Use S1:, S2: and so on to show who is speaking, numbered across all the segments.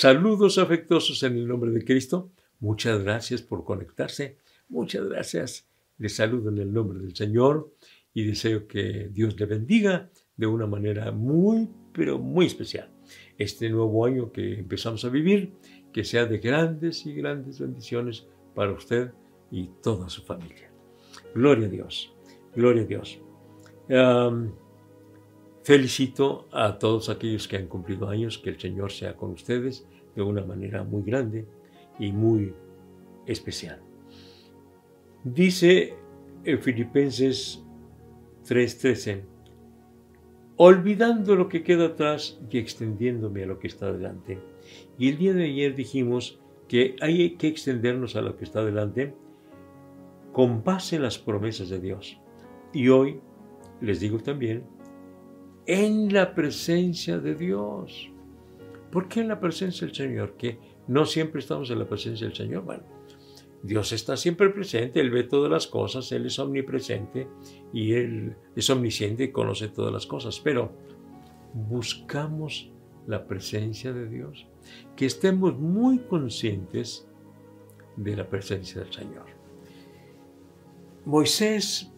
S1: Saludos afectuosos en el nombre de Cristo. Muchas gracias por conectarse. Muchas gracias. Les saludo en el nombre del Señor y deseo que Dios le bendiga de una manera muy, pero muy especial. Este nuevo año que empezamos a vivir, que sea de grandes y grandes bendiciones para usted y toda su familia. Gloria a Dios. Gloria a Dios. Felicito a todos aquellos que han cumplido años, que el Señor sea con ustedes de una manera muy grande y muy especial. Dice en Filipenses 3:13, olvidando lo que queda atrás y extendiéndome a lo que está adelante. Y el día de ayer dijimos que hay que extendernos a lo que está adelante con base en las promesas de Dios. Y hoy les digo también en la presencia de Dios. ¿Por qué en la presencia del Señor? Que no siempre estamos en la presencia del Señor. Bueno, Dios está siempre presente, Él ve todas las cosas, Él es omnipresente y Él es omnisciente y conoce todas las cosas. Pero buscamos la presencia de Dios, que estemos muy conscientes de la presencia del Señor. Moisés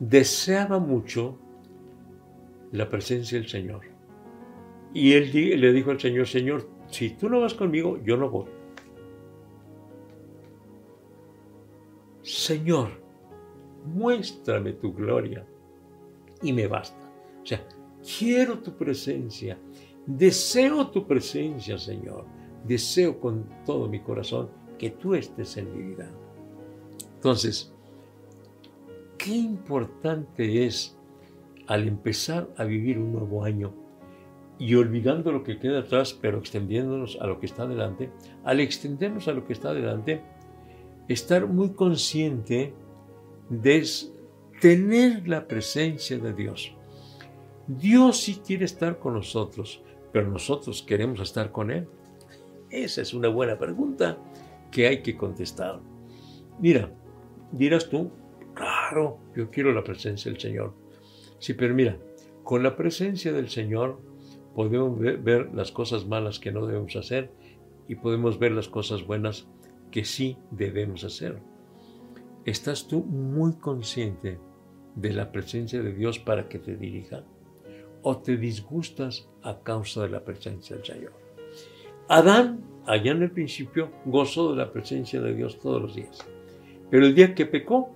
S1: deseaba mucho la presencia del Señor. Y él le dijo al Señor, Señor, si tú no vas conmigo, yo no voy. Señor, muéstrame tu gloria y me basta. O sea, quiero tu presencia, deseo tu presencia, Señor. Deseo con todo mi corazón que tú estés en mi vida. Entonces, qué importante es al empezar a vivir un nuevo año y olvidando lo que queda atrás, pero extendiéndonos a lo que está adelante, al extendernos a lo que está adelante, estar muy consciente de tener la presencia de Dios. Dios sí quiere estar con nosotros, pero nosotros queremos estar con Él. Esa es una buena pregunta que hay que contestar. Mira, dirás tú, claro, yo quiero la presencia del Señor Sí, pero mira, con la presencia del Señor podemos ver las cosas malas que no debemos hacer y podemos ver las cosas buenas que sí debemos hacer. ¿Estás tú muy consciente de la presencia de Dios para que te dirija? ¿O te disgustas a causa de la presencia del Señor? Adán, allá en el principio, gozó de la presencia de Dios todos los días. Pero el día que pecó,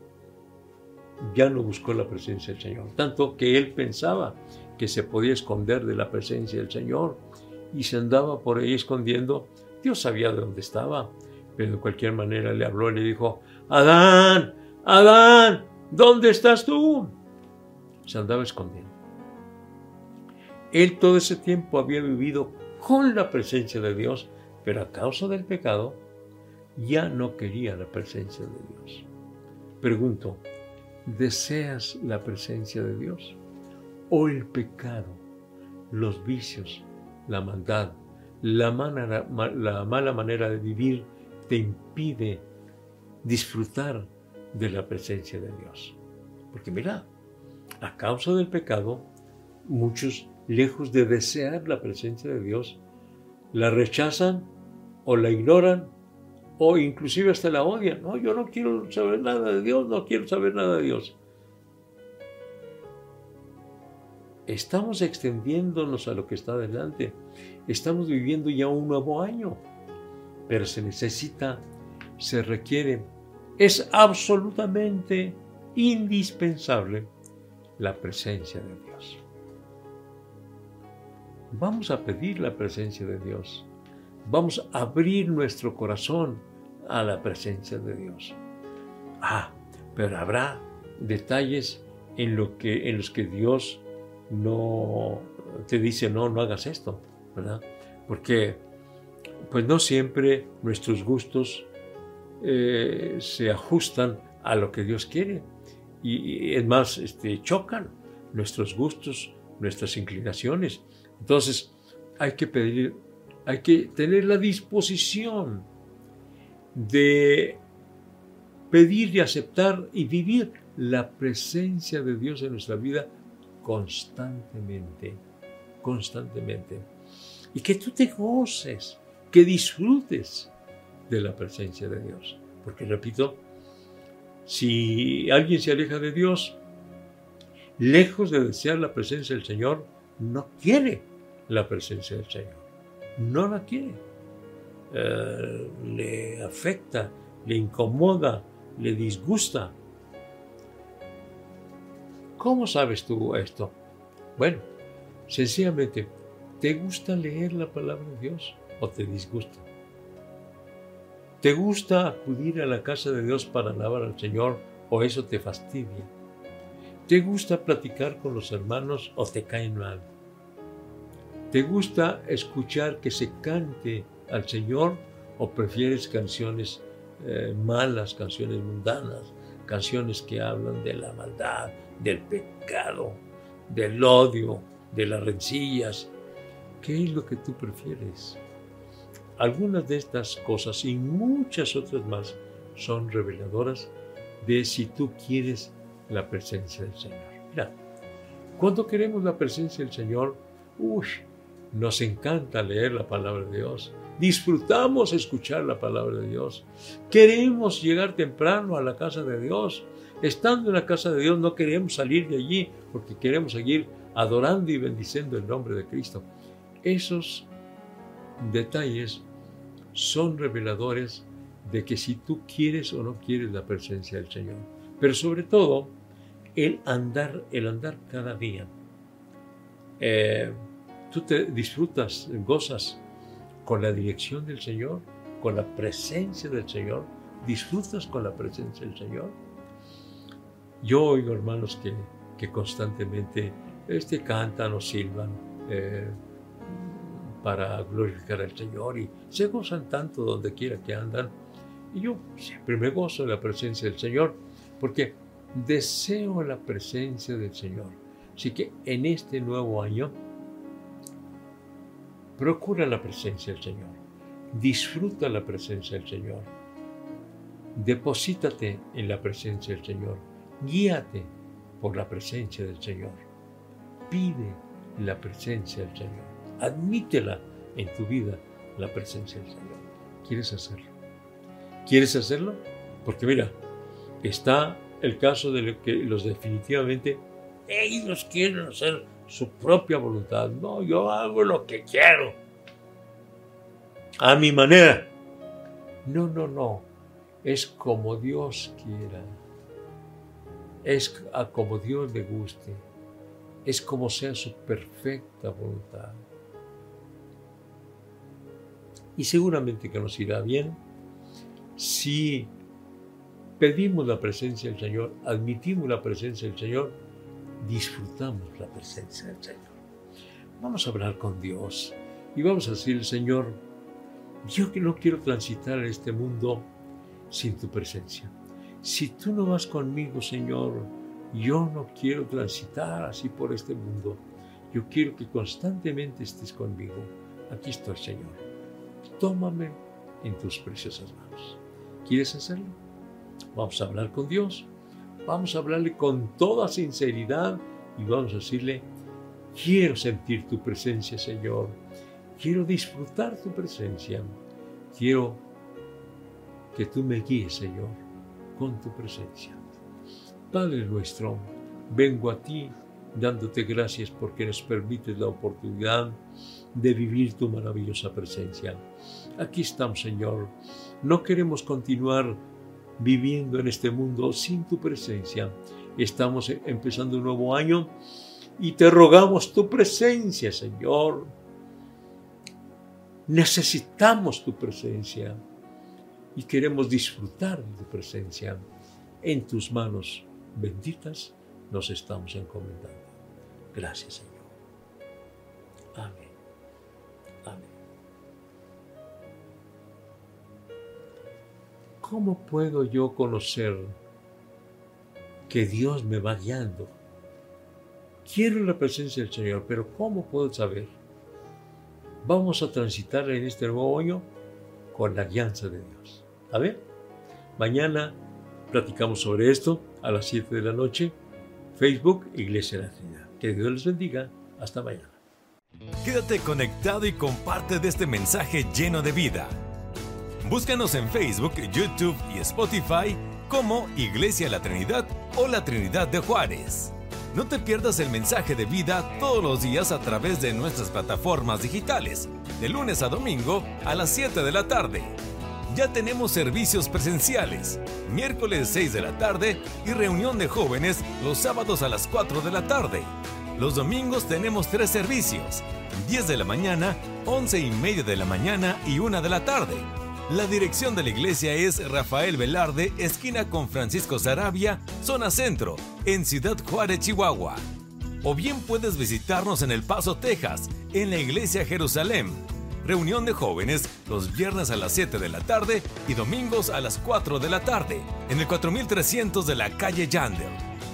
S1: ya no buscó la presencia del Señor, tanto que él pensaba que se podía esconder de la presencia del Señor y se andaba por ahí escondiendo. Dios sabía de dónde estaba, pero de cualquier manera le habló y le dijo, Adán, Adán, ¿dónde estás tú? Se andaba escondiendo. Él todo ese tiempo había vivido con la presencia de Dios, pero a causa del pecado ya no quería la presencia de Dios. Pregunto, ¿Deseas la presencia de Dios? ¿O el pecado, los vicios, la maldad, la, la mala manera de vivir te impide disfrutar de la presencia de Dios? Porque mira, a causa del pecado, muchos, lejos de desear la presencia de Dios, la rechazan o la ignoran o inclusive hasta la odian. No, yo no quiero saber nada de Dios, no quiero saber nada de Dios. Estamos extendiéndonos a lo que está adelante. Estamos viviendo ya un nuevo año. Pero se necesita, se requiere, es absolutamente indispensable la presencia de Dios. Vamos a pedir la presencia de Dios. Vamos a abrir nuestro corazón a la presencia de Dios. Ah, pero habrá detalles en, lo que, en los que Dios no te dice, no, no hagas esto, ¿verdad? Porque pues no siempre nuestros gustos eh, se ajustan a lo que Dios quiere. Y, es más, este, chocan nuestros gustos, nuestras inclinaciones. Entonces, hay que pedir, hay que tener la disposición de pedir y aceptar y vivir la presencia de Dios en nuestra vida constantemente, constantemente. y que tú te goces, que disfrutes de la presencia de Dios. Porque repito, si alguien se aleja de Dios, lejos de desear la presencia del Señor, no quiere la presencia del Señor. No la quiere. Eh, le afecta, le incomoda, le disgusta. ¿Cómo sabes tú esto? Bueno, sencillamente, ¿te gusta leer la palabra de Dios o te disgusta? ¿Te gusta acudir a la casa de Dios para alabar al Señor o eso te fastidia? ¿Te gusta platicar con los hermanos o te caen mal? ¿Te gusta escuchar que se cante al Señor o prefieres canciones eh, malas, canciones mundanas, canciones que hablan de la maldad, del pecado, del odio, de las rencillas? ¿Qué es lo que tú prefieres? Algunas de estas cosas y muchas otras más son reveladoras de si tú quieres la presencia del Señor. Mira, cuando queremos la presencia del Señor, uy, nos encanta leer la palabra de Dios, disfrutamos escuchar la palabra de Dios, queremos llegar temprano a la casa de Dios, estando en la casa de Dios no queremos salir de allí porque queremos seguir adorando y bendiciendo el nombre de Cristo. Esos detalles son reveladores de que si tú quieres o no quieres la presencia del Señor. Pero sobre todo, el andar, el andar cada día. Eh, tú te disfrutas, gozas con la dirección del Señor, con la presencia del Señor, disfrutas con la presencia del Señor. Yo oigo hermanos que, que constantemente este, cantan o silban eh, para glorificar al Señor y se gozan tanto donde quiera que andan. Y yo siempre me gozo de la presencia del Señor porque deseo la presencia del Señor. Así que en este nuevo año, procura la presencia del Señor. Disfruta la presencia del Señor. Deposítate en la presencia del Señor. Guíate por la presencia del Señor. Pide la presencia del Señor. Admítela en tu vida, la presencia del Señor. ¿Quieres hacerlo? ¿Quieres hacerlo? Porque mira, está el caso de que los definitivamente ellos quieren hacer su propia voluntad. No, yo hago lo que quiero. A mi manera. No, no, no. Es como Dios quiera. Es como Dios le guste. Es como sea su perfecta voluntad. Y seguramente que nos irá bien si pedimos la presencia del Señor, admitimos la presencia del Señor, disfrutamos la presencia del Señor. Vamos a hablar con Dios y vamos a decir, Señor, yo que no quiero transitar en este mundo sin tu presencia. Si tú no vas conmigo, Señor, yo no quiero transitar así por este mundo. Yo quiero que constantemente estés conmigo. Aquí está el Señor. Tómame en tus preciosas manos. ¿Quieres hacerlo? Vamos a hablar con Dios, vamos a hablarle con toda sinceridad y vamos a decirle, quiero sentir tu presencia, Señor, quiero disfrutar tu presencia, quiero que tú me guíes, Señor, con tu presencia. Padre nuestro, vengo a ti dándote gracias porque nos permites la oportunidad de vivir tu maravillosa presencia. Aquí estamos, Señor. No queremos continuar viviendo en este mundo sin tu presencia. Estamos e-, empezando un nuevo año y te rogamos tu presencia, Señor. Necesitamos tu presencia y queremos disfrutar de tu presencia. En tus manos benditas nos estamos encomendando. Gracias, Señor. Amén. ¿Cómo puedo yo conocer que Dios me va guiando? Quiero la presencia del Señor, pero ¿cómo puedo saber? Vamos a transitar en este nuevo año con la guianza de Dios. A ver, mañana platicamos sobre esto a las 7 de la noche. Facebook, Iglesia de la Trinidad. Que Dios les bendiga. Hasta mañana.
S2: Quédate conectado y comparte este mensaje lleno de vida. Búscanos en Facebook, YouTube y Spotify como Iglesia La Trinidad o La Trinidad de Juárez. No te pierdas el mensaje de vida todos los días a través de nuestras plataformas digitales, de lunes a domingo a las 7 de la tarde. Ya tenemos servicios presenciales, miércoles 6 de la tarde y reunión de jóvenes los sábados a las 4 de la tarde. Los domingos tenemos tres servicios, 10 de la mañana, 11 y media de la mañana y 1 de la tarde. La dirección de la iglesia es Rafael Velarde, esquina con Francisco Sarabia, zona centro, en Ciudad Juárez, Chihuahua. O bien puedes visitarnos en El Paso, Texas, en la iglesia Jerusalén. Reunión de jóvenes los viernes a las 7 de la tarde y domingos a las 4 de la tarde, en el 4300 de la calle Yandel.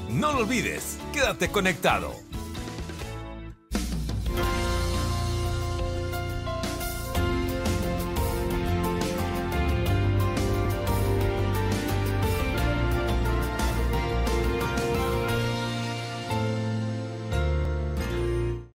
S2: No lo olvides, quédate conectado.